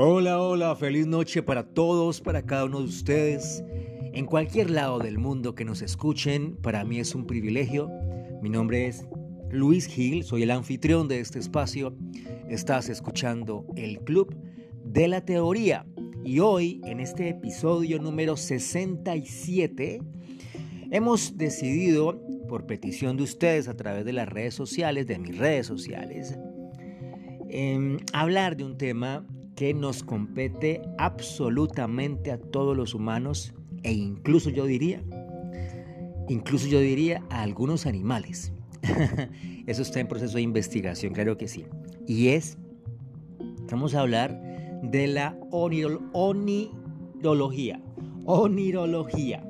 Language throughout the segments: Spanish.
Hola, hola, feliz noche para todos, para cada uno de ustedes. En cualquier lado del mundo que nos escuchen, para mí es un privilegio. Mi nombre es Luis Gil, soy el anfitrión de este espacio. Estás escuchando el Club de la Teoría. Y hoy, en este episodio número 67, hemos decidido, por petición de ustedes a través de las redes sociales, de mis redes sociales, em, hablar de un tema que nos compete absolutamente a todos los humanos e incluso yo diría, incluso yo diría a algunos animales. Eso está en proceso de investigación, claro que sí. Y es, vamos a hablar de la onirología. Onirología,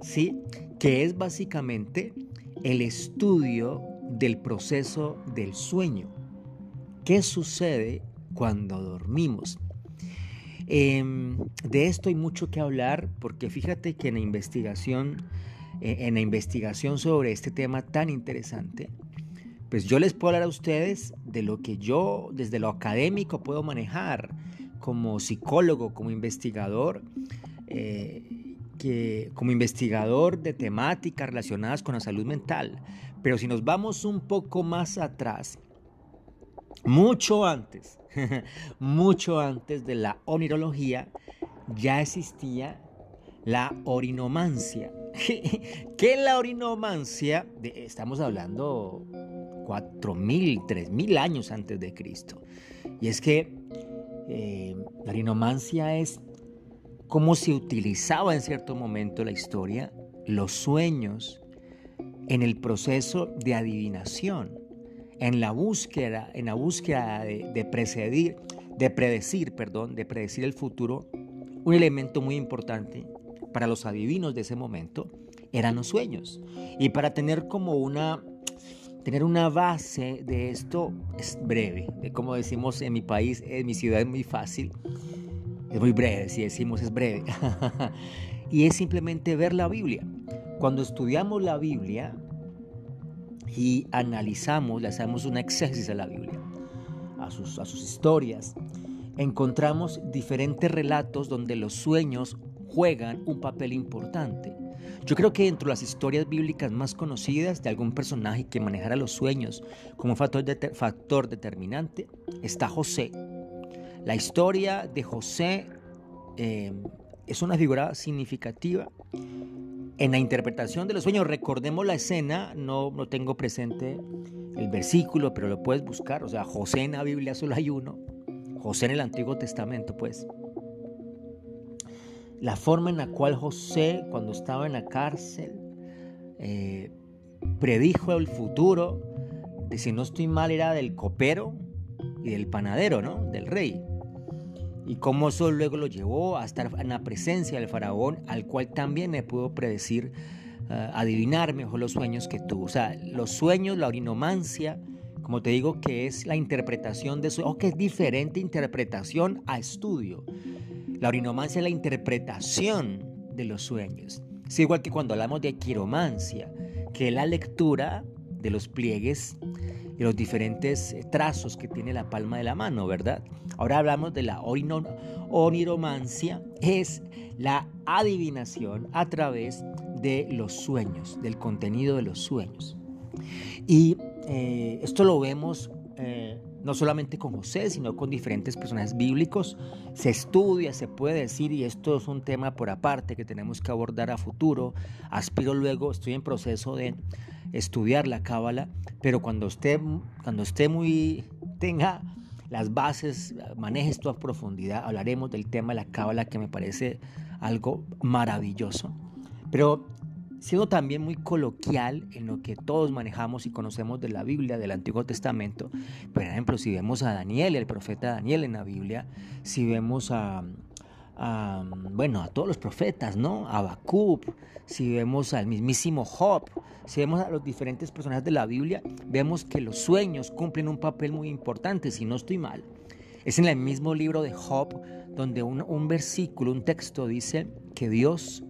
¿sí? Que es básicamente el estudio del proceso del sueño. ¿Qué sucede cuando dormimos. Em, de esto hay mucho que hablar porque fíjate que en la investigación, eh, en la investigación sobre este tema tan interesante, pues yo les puedo hablar a ustedes de lo que yo desde lo académico puedo manejar como psicólogo, como investigador, eh, que, como investigador de temáticas relacionadas con la salud mental. Pero si nos vamos un poco más atrás, mucho antes, mucho antes de la onirología, ya existía la orinomancia. ¿Qué es la orinomancia? estamos hablando 4.000, 3.000 años antes de Cristo. Y es que eh, la orinomancia es cómo se utilizaba en cierto momento la historia los sueños en el proceso de adivinación en la búsqueda, en la búsqueda de, de de predecir, perdón, de predecir el futuro, un elemento muy importante para los adivinos de ese momento eran los sueños. Y para tener como una tener una base de esto es breve. Como decimos en mi país, en mi ciudad es muy fácil. Es muy breve, si decimos es breve. y es simplemente ver la Biblia. Cuando estudiamos la Biblia, y analizamos, le hacemos una exégesis a la Biblia, a sus, a sus historias, encontramos diferentes relatos donde los sueños juegan un papel importante. Yo creo que dentro de las historias bíblicas más conocidas de algún personaje que manejara los sueños como factor, factor determinante está José. La historia de José eh, es una figura significativa en la interpretación de los sueños, recordemos la escena, no, no tengo presente el versículo, pero lo puedes buscar. O sea, José en la Biblia solo hay uno. José en el Antiguo Testamento, pues. La forma en la cual José, cuando estaba en la cárcel, eh, predijo el futuro, si no estoy mal, era del copero y del panadero, ¿no? Del rey y cómo eso luego lo llevó a estar en la presencia del faraón, al cual también le pudo predecir, eh, adivinar mejor los sueños que tuvo. O sea, los sueños, la orinomancia, como te digo, que es la interpretación de sueños, o que es diferente interpretación a estudio. La orinomancia es la interpretación de los sueños. Es igual que cuando hablamos de quiromancia, que es la lectura de los pliegues y los diferentes eh, trazos que tiene la palma de la mano, ¿verdad? Ahora hablamos de la oniromancia, es la adivinación a través de los sueños, del contenido de los sueños. Y eh, esto lo vemos eh, no solamente con José, sino con diferentes personajes bíblicos. Se estudia, se puede decir, y esto es un tema por aparte que tenemos que abordar a futuro. Aspiro luego, estoy en proceso de estudiar la cábala, pero cuando esté, cuando esté muy, tenga las bases, maneje esto a profundidad, hablaremos del tema de la cábala que me parece algo maravilloso. Pero siendo también muy coloquial en lo que todos manejamos y conocemos de la Biblia, del Antiguo Testamento, por ejemplo, si vemos a Daniel, el profeta Daniel en la Biblia, si vemos a, bueno, a todos los profetas, ¿no? A Habacuc, si vemos al mismísimo Job, si vemos a los diferentes personajes de la Biblia, vemos que los sueños cumplen un papel muy importante, si no estoy mal. Es en el mismo libro de Job donde un, versículo, un texto dice que Dios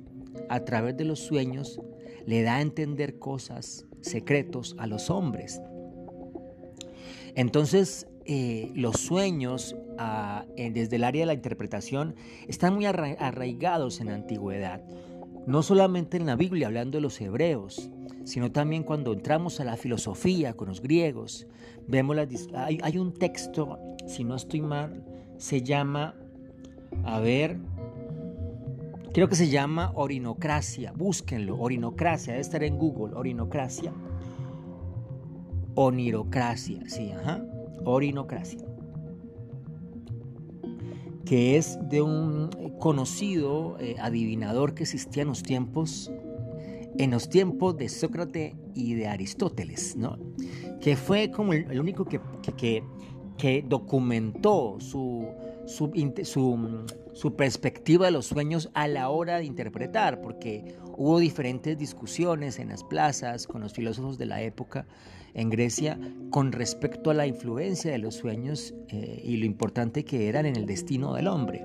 a través de los sueños le da a entender cosas, secretos a los hombres. Entonces, eh, los sueños desde el área de la interpretación están muy arraigados en la antigüedad. No solamente en la Biblia, hablando de los hebreos, sino también cuando entramos a la filosofía con los griegos. Vemos hay, hay un texto, si no estoy mal, se llama, a ver, creo que se llama Orinocracia. Búsquenlo, Orinocracia, debe estar en Google, Orinocracia. Onirocracia, sí, ajá. Orinocracia. Que es de un conocido eh, adivinador que existía en los tiempos en los tiempos de Sócrates y de Aristóteles, ¿no? que fue como el, único que, que, que, documentó su, su, perspectiva de los sueños a la hora de interpretar, porque hubo diferentes discusiones en las plazas con los filósofos de la época en Grecia con respecto a la influencia de los sueños eh, y lo importante que eran en el destino del hombre.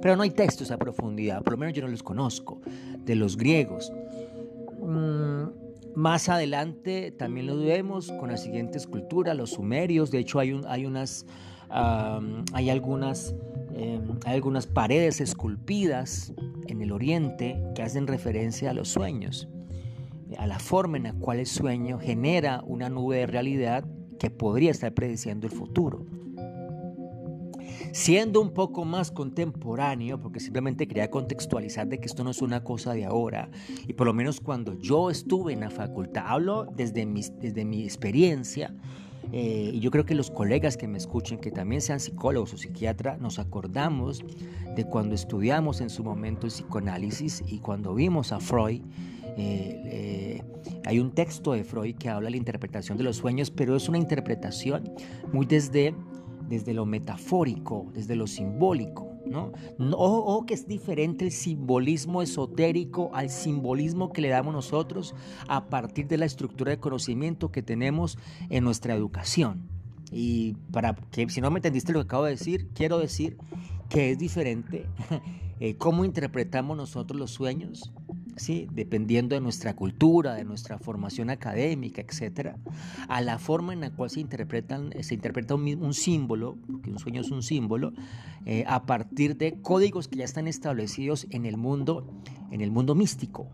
Pero no hay textos a profundidad, por lo menos yo no los conozco, de los griegos. Mm, más adelante también lo vemos con la siguiente escultura, los sumerios. De hecho, hay unas, hay algunas, em, algunas paredes esculpidas en el oriente que hacen referencia a los sueños, a la forma en la cual el sueño genera una nube de realidad que podría estar prediciendo el futuro. Siendo un poco más contemporáneo, porque simplemente quería contextualizar de que esto no es una cosa de ahora, y por lo menos cuando yo estuve en la facultad, hablo desde mi, desde mi experiencia, eh, y yo creo que los colegas que me escuchen, que también sean psicólogos o psiquiatras, nos acordamos de cuando estudiamos en su momento el psicoanálisis y cuando vimos a Freud. Eh, eh, hay un texto de Freud que habla de la interpretación de los sueños, pero es una interpretación muy desde desde lo metafórico, desde lo simbólico. ¿No? O, que es diferente el simbolismo esotérico al simbolismo que le damos nosotros a partir de la estructura de conocimiento que tenemos en nuestra educación. Y para que si no me entendiste lo que acabo de decir, quiero decir que es diferente eh, cómo interpretamos nosotros los sueños dependiendo de nuestra cultura, de nuestra formación académica, etcétera, a la forma en la cual se, interpretan, se interpreta un, símbolo, porque un sueño es un símbolo, eh, a partir de códigos que ya están establecidos en el mundo, en el mundo místico,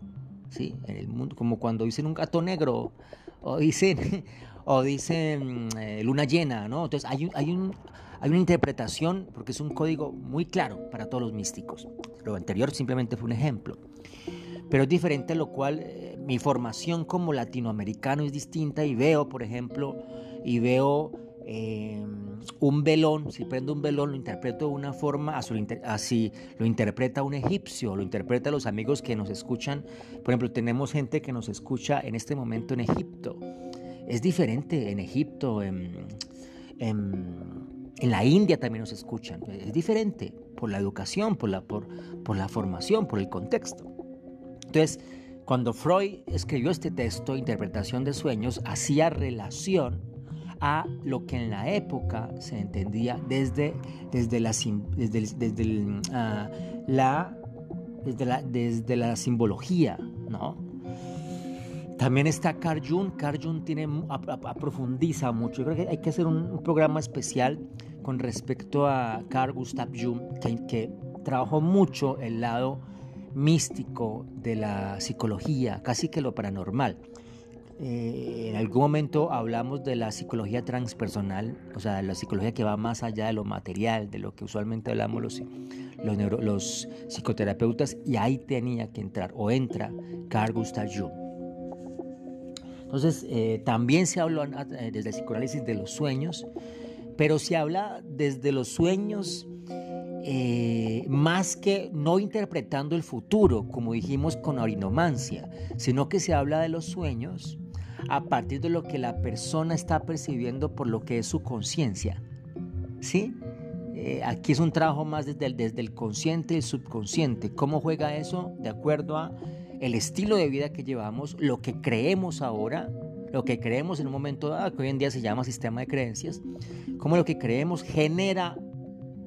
¿sí? en el mundo, como cuando dicen un gato negro o dicen, o dicen eh, luna llena, ¿no? Entonces hay, un, hay una interpretación, porque es un código muy claro para todos los místicos. Lo anterior simplemente fue un ejemplo pero es diferente, lo cual eh, mi formación como latinoamericano es distinta y veo, por ejemplo, y veo eh, un velón, si prendo un velón lo interpreto de una forma, así lo interpreta un egipcio, lo interpreta los amigos que nos escuchan, por ejemplo, tenemos gente que nos escucha en este momento en Egipto, es diferente en Egipto, en, la India también nos escuchan, es diferente por la educación, por la, por, por la formación, por el contexto. Entonces, cuando Freud escribió este texto, Interpretación de Sueños, hacía relación a lo que en la época se entendía desde, desde, la, desde, ah, la, desde, la, desde la simbología, ¿no? También está Carl Jung. Carl Jung tiene, aprofundiza mucho. Yo creo que hay que hacer un, programa especial con respecto a Carl Gustav Jung, que trabajó mucho el lado místico de la psicología, casi que lo paranormal. Eh, en algún momento hablamos de la psicología transpersonal, o sea, la psicología que va más allá de lo material, de lo que usualmente hablamos los, los, psicoterapeutas, y ahí tenía que entrar, o entra Carl Gustav Jung. Entonces, eh, también se habló desde el psicoanálisis de los sueños, pero se habla desde los sueños eh, más que no interpretando el futuro, como dijimos con orinomancia, sino que se habla de los sueños a partir de lo que la persona está percibiendo por lo que es su conciencia. ¿Sí? Eh, aquí es un trabajo más desde el, consciente y el subconsciente. ¿Cómo juega eso? De acuerdo a el estilo de vida que llevamos, lo que creemos ahora, lo que creemos en un momento dado, que hoy en día se llama sistema de creencias, cómo lo que creemos genera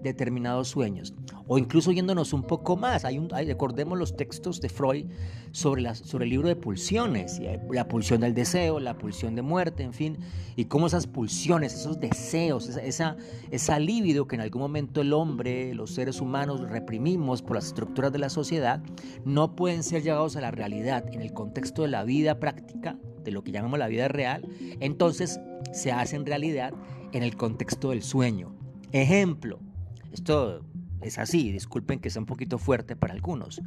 determinados sueños. O incluso yéndonos un poco más, hay un, recordemos los textos de Freud sobre, la, sobre el libro de pulsiones, la pulsión del deseo, la pulsión de muerte, en fin, y cómo esas pulsiones, esos deseos, esa, esa, esa libido que en algún momento el hombre, los seres humanos reprimimos por las estructuras de la sociedad, no pueden ser llevados a la realidad en el contexto de la vida práctica, de lo que llamamos la vida real, entonces se hacen realidad en el contexto del sueño. Ejemplo, esto es así, disculpen que sea un poquito fuerte para algunos,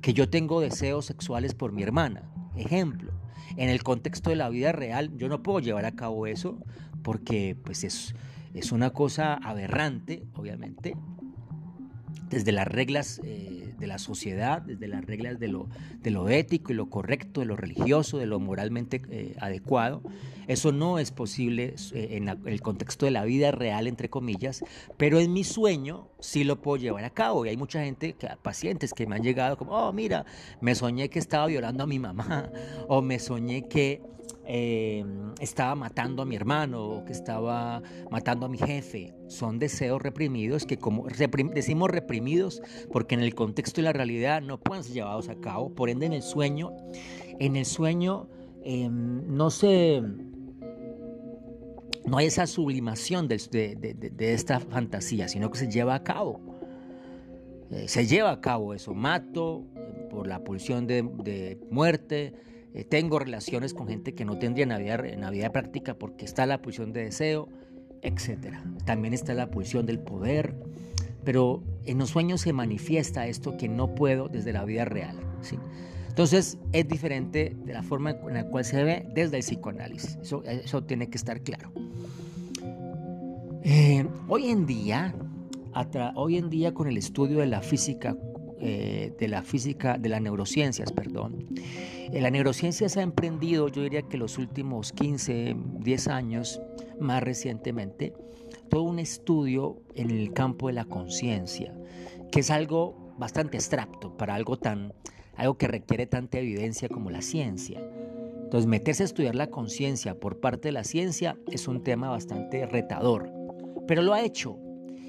que yo tengo deseos sexuales por mi hermana. Ejemplo, en el contexto de la vida real yo no puedo llevar a cabo eso porque pues es, es una cosa aberrante, obviamente, desde las reglas eh, de la sociedad, desde las reglas de lo, de lo ético y lo correcto, de lo religioso, de lo moralmente eh, adecuado. Eso no es posible eh, en, el contexto de la vida real, entre comillas, pero en mi sueño sí lo puedo llevar a cabo. Y hay mucha gente, pacientes que me han llegado como, oh, mira, me soñé que estaba violando a mi mamá, o me soñé que Em, estaba matando a mi hermano o que estaba matando a mi jefe. Son deseos reprimidos que como decimos reprimidos porque en el contexto de la realidad no pueden ser llevados a cabo. Por ende en el sueño, en el sueño em, no se... No hay esa sublimación de, esta fantasía, sino que se lleva a cabo. Eh, se lleva a cabo eso. Mato por la pulsión de muerte, eh, tengo relaciones con gente que no tendría en la, vida, práctica porque está la pulsión de deseo, etc. También está la pulsión del poder, pero en los sueños se manifiesta esto que no puedo desde la vida real. ¿sí? Entonces es diferente de la forma en la cual se ve desde el psicoanálisis. Eso, eso tiene que estar claro. Eh, hoy en día, hoy en día con el estudio de la física eh, de la física, de las neurociencias, perdón. Eh, la neurociencia se ha emprendido, yo diría que los últimos 15, 10 años, más recientemente, todo un estudio en el campo de la conciencia, que es algo bastante abstracto para algo tan, algo que requiere tanta evidencia como la ciencia. Entonces, meterse a estudiar la conciencia por parte de la ciencia es un tema bastante retador, pero lo ha hecho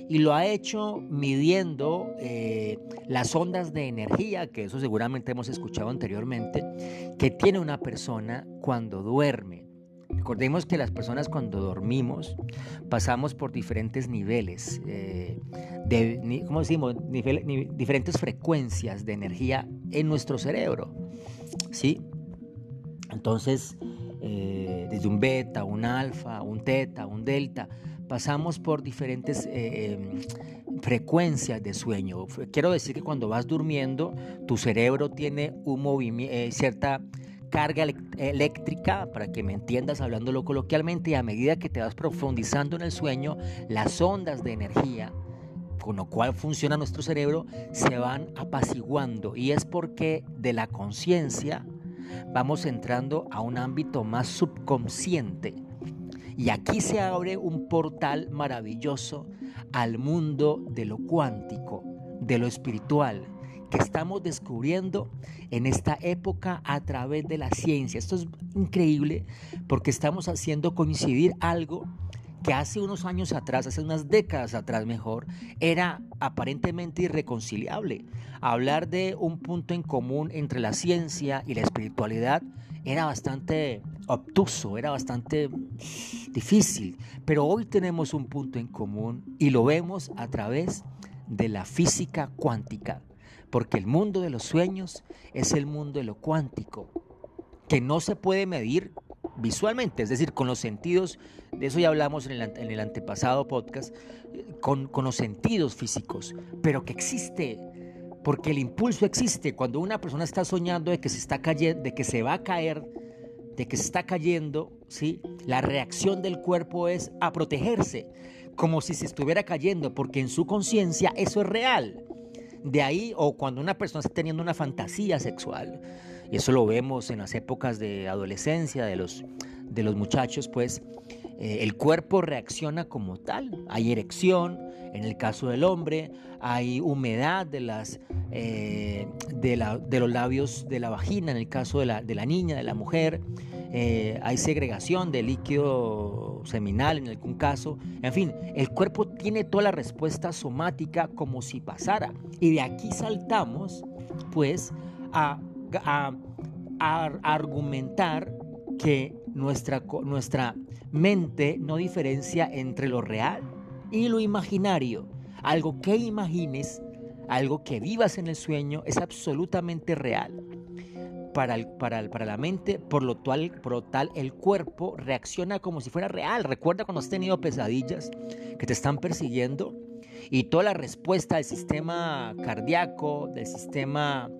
y lo ha hecho midiendo eh, las ondas de energía, que eso seguramente hemos escuchado anteriormente, que tiene una persona cuando duerme. Recordemos que las personas cuando dormimos pasamos por diferentes niveles, eh, de, ¿cómo decimos? diferentes frecuencias de energía en nuestro cerebro. ¿sí? Entonces, eh, desde un beta, un alfa, un teta, un delta, pasamos por diferentes eh, em, frecuencias de sueño. Quiero decir que cuando vas durmiendo, tu cerebro tiene un eh, cierta carga eléctrica, para que me entiendas hablándolo coloquialmente, y a medida que te vas profundizando en el sueño, las ondas de energía con lo cual funciona nuestro cerebro, se van apaciguando. Y es porque de la conciencia vamos entrando a un ámbito más subconsciente y aquí se abre un portal maravilloso al mundo de lo cuántico, de lo espiritual, que estamos descubriendo en esta época a través de la ciencia. Esto es increíble porque estamos haciendo coincidir algo que hace unos años atrás, hace unas décadas atrás mejor, era aparentemente irreconciliable. Hablar de un punto en común entre la ciencia y la espiritualidad era bastante obtuso, era bastante difícil, pero hoy tenemos un punto en común y lo vemos a través de la física cuántica, porque el mundo de los sueños es el mundo de lo cuántico, que no se puede medir visualmente, es decir, con los sentidos, de eso ya hablamos en el, antepasado podcast, con, con los sentidos físicos, pero que existe porque el impulso existe cuando una persona está soñando de que se está cayendo, de que se va a caer, de que se está cayendo, ¿sí? La reacción del cuerpo es a protegerse, como si se estuviera cayendo, porque en su conciencia eso es real. De ahí, o cuando una persona está teniendo una fantasía sexual, y eso lo vemos en las épocas de adolescencia de los, de los muchachos, pues eh, el cuerpo reacciona como tal. Hay erección, en el caso del hombre, hay humedad de, las, eh, de, los labios de la vagina, en el caso de la, niña, de la mujer. eh, hay segregación de líquido seminal en algún caso. En fin, el cuerpo tiene toda la respuesta somática como si pasara. Y de aquí saltamos, pues, a, argumentar que nuestra, nuestra mente no diferencia entre lo real y lo imaginario. Algo que imagines, algo que vivas en el sueño es absolutamente real para, la mente, por lo, tal, por tal el cuerpo reacciona como si fuera real. Recuerda cuando has tenido pesadillas que te están persiguiendo y toda la respuesta del sistema cardíaco, del sistema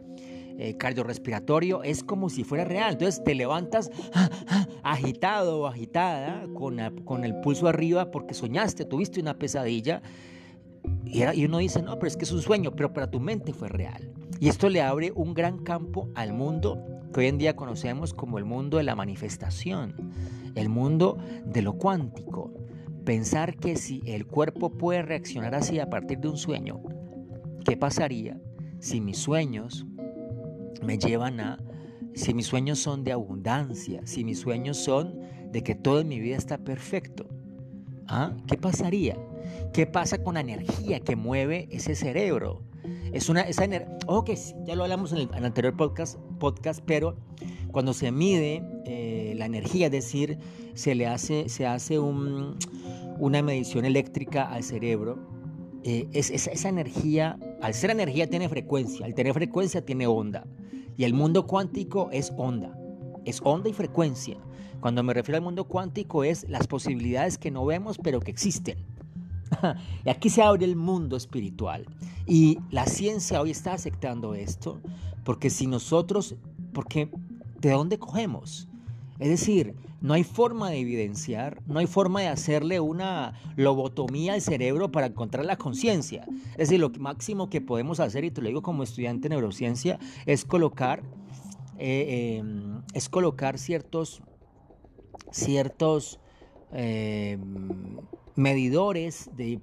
eh, cardiorrespiratorio es como si fuera real. Entonces te levantas agitado o agitada con, con el pulso arriba porque soñaste, tuviste una pesadilla. Y, y uno dice, no, pero es que es un sueño, pero para tu mente fue real. Y esto le abre un gran campo al mundo que hoy en día conocemos como el mundo de la manifestación, el mundo de lo cuántico. Pensar que si el cuerpo puede reaccionar así a partir de un sueño, ¿qué pasaría si mis sueños me llevan a, si mis sueños son de abundancia, si mis sueños son de que todo en mi vida está perfecto? ¿Ah? ¿Qué pasaría? ¿Qué pasa con la energía que mueve ese cerebro? Es una, esa energía, ojo que ya lo hablamos en el, anterior podcast, podcast, pero cuando se mide eh, la energía, es decir, se le hace, se hace un, una medición eléctrica al cerebro, eh, es, esa energía, al ser energía tiene frecuencia, al tener frecuencia tiene onda, y el mundo cuántico es onda, es onda y frecuencia. Cuando me refiero al mundo cuántico es las posibilidades que no vemos pero que existen. y aquí se abre el mundo espiritual. Y la ciencia hoy está aceptando esto, porque si nosotros, porque ¿de dónde cogemos? Es decir, no hay forma de evidenciar, no hay forma de hacerle una lobotomía al cerebro para encontrar la conciencia. Es decir, lo máximo que podemos hacer, y te lo digo como estudiante de neurociencia, es colocar, eh, em, es colocar ciertos, ciertos eh, medidores de,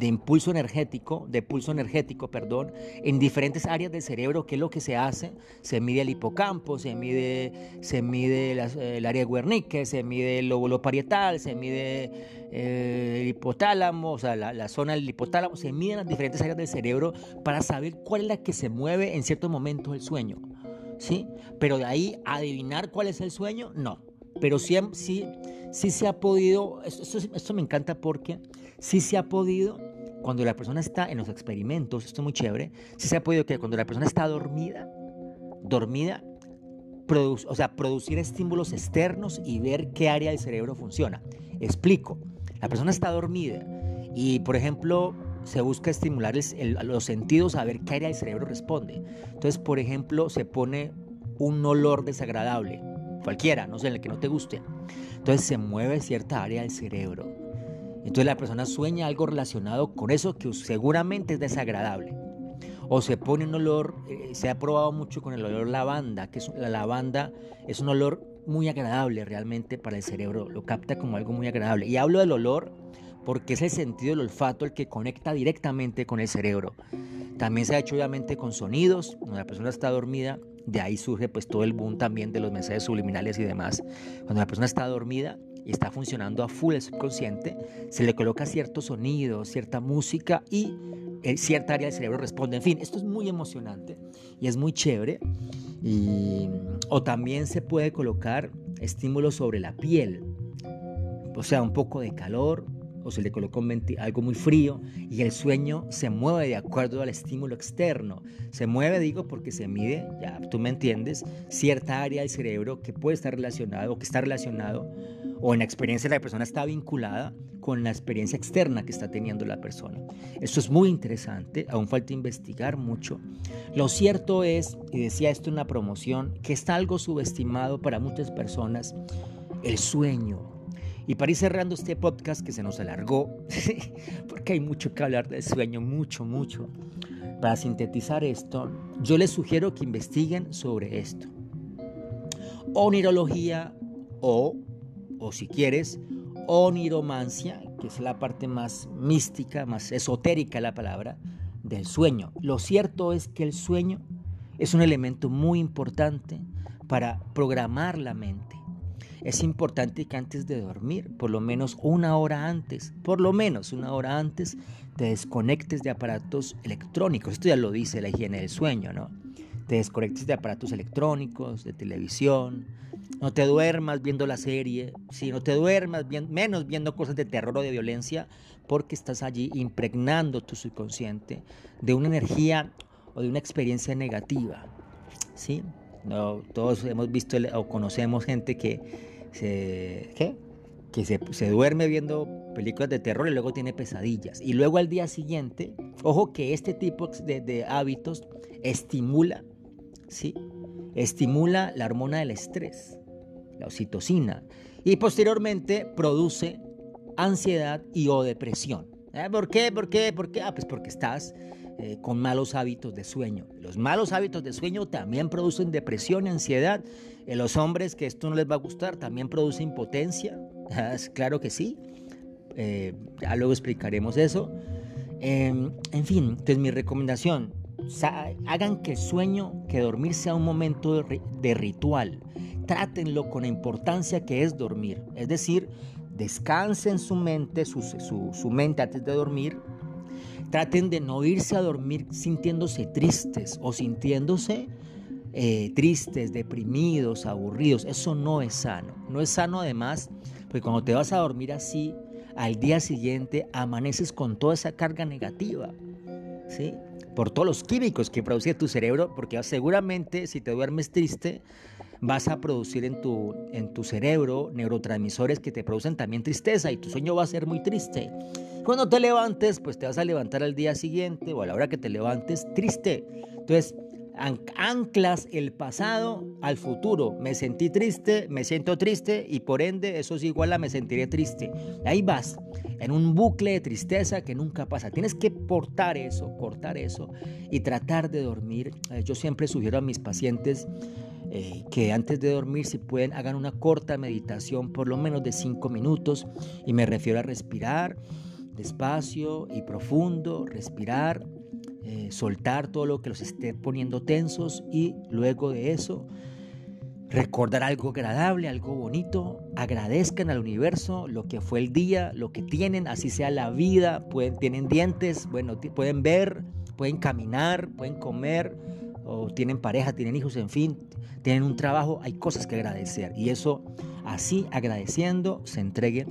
impulso energético, de pulso energético, perdón, en diferentes áreas del cerebro, ¿qué es lo que se hace? Se mide el hipocampo, se mide, se mide el área de Wernicke, se mide el lóbulo parietal, se mide eh, el hipotálamo, o sea, la, la, zona del hipotálamo, se miden las diferentes áreas del cerebro para saber cuál es la que se mueve en ciertos momentos del sueño, ¿sí? Pero de ahí adivinar cuál es el sueño, no. Pero sí, sí, sí se ha podido, esto, me encanta porque sí se ha podido, cuando la persona está en los experimentos, esto es muy chévere, sí se ha podido que cuando la persona está dormida, dormida, o sea, producir estímulos externos y ver qué área del cerebro funciona. Explico, la persona está dormida y, por ejemplo, se busca estimular los sentidos a ver qué área del cerebro responde. Entonces, por ejemplo, se pone un olor desagradable cualquiera, no sé, el que no te guste. Entonces se mueve cierta área del cerebro. Entonces la persona sueña algo relacionado con eso que seguramente es desagradable. O se pone un olor, eh, se ha probado mucho con el olor lavanda, que es, la lavanda es un olor muy agradable realmente para el cerebro, lo capta como algo muy agradable. Y hablo del olor porque es el sentido del olfato el que conecta directamente con el cerebro. También se ha hecho obviamente con sonidos, cuando la persona está dormida de ahí surge pues todo el boom también de los mensajes subliminales y demás. Cuando la persona está dormida y está funcionando a full el subconsciente, se le coloca cierto sonido, cierta música y eh, cierta área del cerebro responde. En fin, esto es muy emocionante y es muy chévere. Y, o también se puede colocar estímulos sobre la piel, o sea, un poco de calor, o se le colocó algo muy frío y el sueño se mueve de acuerdo al estímulo externo. Se mueve, digo, porque se mide, ya tú me entiendes, cierta área del cerebro que puede estar relacionado o que está relacionado o en la experiencia de la persona está vinculada con la experiencia externa que está teniendo la persona. Esto es muy interesante, aún falta investigar mucho. Lo cierto es, y decía esto en la promoción, que está algo subestimado para muchas personas, el sueño, y para ir cerrando este podcast que se nos alargó, porque hay mucho que hablar del sueño, mucho, mucho. Para sintetizar esto, yo les sugiero que investiguen sobre esto. Onirología o, o si quieres, oniromancia, que es la parte más mística, más esotérica la palabra, del sueño. Lo cierto es que el sueño es un elemento muy importante para programar la mente. Es importante que antes de dormir, por lo menos una hora antes, por lo menos una hora antes, te desconectes de aparatos electrónicos. Esto ya lo dice la higiene del sueño, ¿no? Te desconectes de aparatos electrónicos, de televisión. No te duermas viendo la serie, si no te duermas menos viendo cosas de terror o de violencia, porque estás allí impregnando tu subconsciente de una energía o de una experiencia negativa. ¿sí? No, todos hemos visto o conocemos gente que se, que se, duerme viendo películas de terror y luego tiene pesadillas. Y luego al día siguiente, ojo que este tipo de, hábitos estimula, ¿sí? estimula la hormona del estrés, la oxitocina, y posteriormente produce ansiedad y o depresión. ¿Eh? ¿Por qué? ¿Por qué? ¿Por qué? Ah, pues porque estás eh, con malos hábitos de sueño. Los malos hábitos de sueño también producen depresión y ansiedad. En los hombres que esto no les va a gustar también produce impotencia. Ah, claro que sí. Eh, ya luego explicaremos eso. Em, en fin, entonces mi recomendación, hagan que el sueño, que dormir sea un momento de ritual. Trátenlo con la importancia que es dormir. Es decir, descansen su mente, su, mente antes de dormir. Traten de no irse a dormir sintiéndose tristes o sintiéndose eh, tristes, deprimidos, aburridos. Eso no es sano. No es sano además, porque cuando te vas a dormir así, al día siguiente amaneces con toda esa carga negativa. ¿Sí? Por todos los químicos que produce tu cerebro, porque seguramente si te duermes triste, vas a producir en tu, en tu cerebro neurotransmisores que te producen también tristeza y tu sueño va a ser muy triste. Cuando te levantes, pues te vas a levantar al día siguiente o a la hora que te levantes triste. Entonces, anclas el pasado al futuro. Me sentí triste, me siento triste y por ende eso es igual a me sentiré triste. Ahí vas, en un bucle de tristeza que nunca pasa. Tienes que portar eso, cortar eso y tratar de dormir. Eh, yo siempre sugiero a mis pacientes eh, que antes de dormir, si pueden, hagan una corta meditación, por lo menos de cinco minutos. Y me refiero a respirar despacio y profundo, respirar, eh, soltar todo lo que los esté poniendo tensos y luego de eso recordar algo agradable, algo bonito, agradezcan al universo lo que fue el día, lo que tienen, así sea la vida, pueden, tienen dientes, bueno, pueden ver, pueden caminar, pueden comer, o tienen pareja, tienen hijos, en fin, tienen un trabajo, hay cosas que agradecer. Y eso, así agradeciendo, se entreguen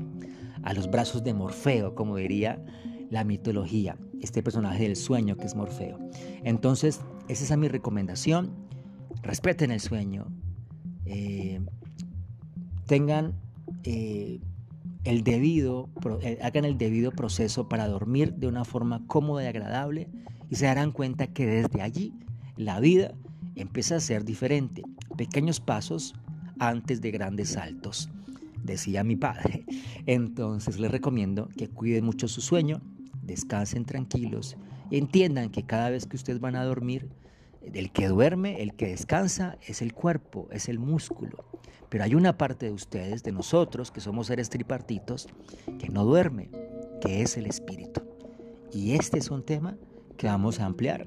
a los brazos de Morfeo, como diría la mitología, este personaje del sueño que es Morfeo. Entonces, esa es mi recomendación. Respeten el sueño. Eh, tengan eh, el debido, eh, hagan el debido proceso para dormir de una forma cómoda y agradable y se darán cuenta que desde allí la vida empieza a ser diferente. Pequeños pasos antes de grandes saltos, decía mi padre. Entonces les recomiendo que cuiden mucho su sueño, descansen tranquilos y entiendan que cada vez que ustedes van a dormir, el que duerme, el que descansa, es el cuerpo, es el músculo. Pero hay una parte de ustedes, de nosotros, que somos seres tripartitos, que no duerme, que es el espíritu. Y este es un tema que vamos a ampliar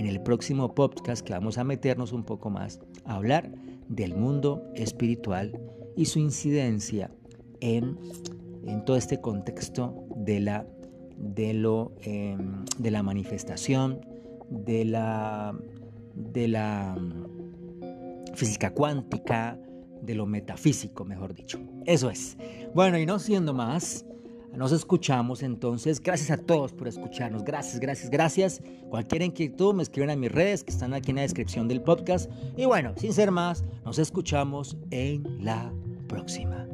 en el próximo podcast que vamos a meternos un poco más a hablar del mundo espiritual y su incidencia en, todo este contexto de la, de, lo, em, de la manifestación, de la, de la mm, física cuántica, de lo metafísico, mejor dicho. Eso es. Bueno, y no siendo más, nos escuchamos entonces. Gracias a todos por escucharnos. Gracias, gracias, gracias. Cualquier inquietud me escriben a mis redes que están aquí en la descripción del podcast. Y bueno, sin ser más, nos escuchamos en la próxima.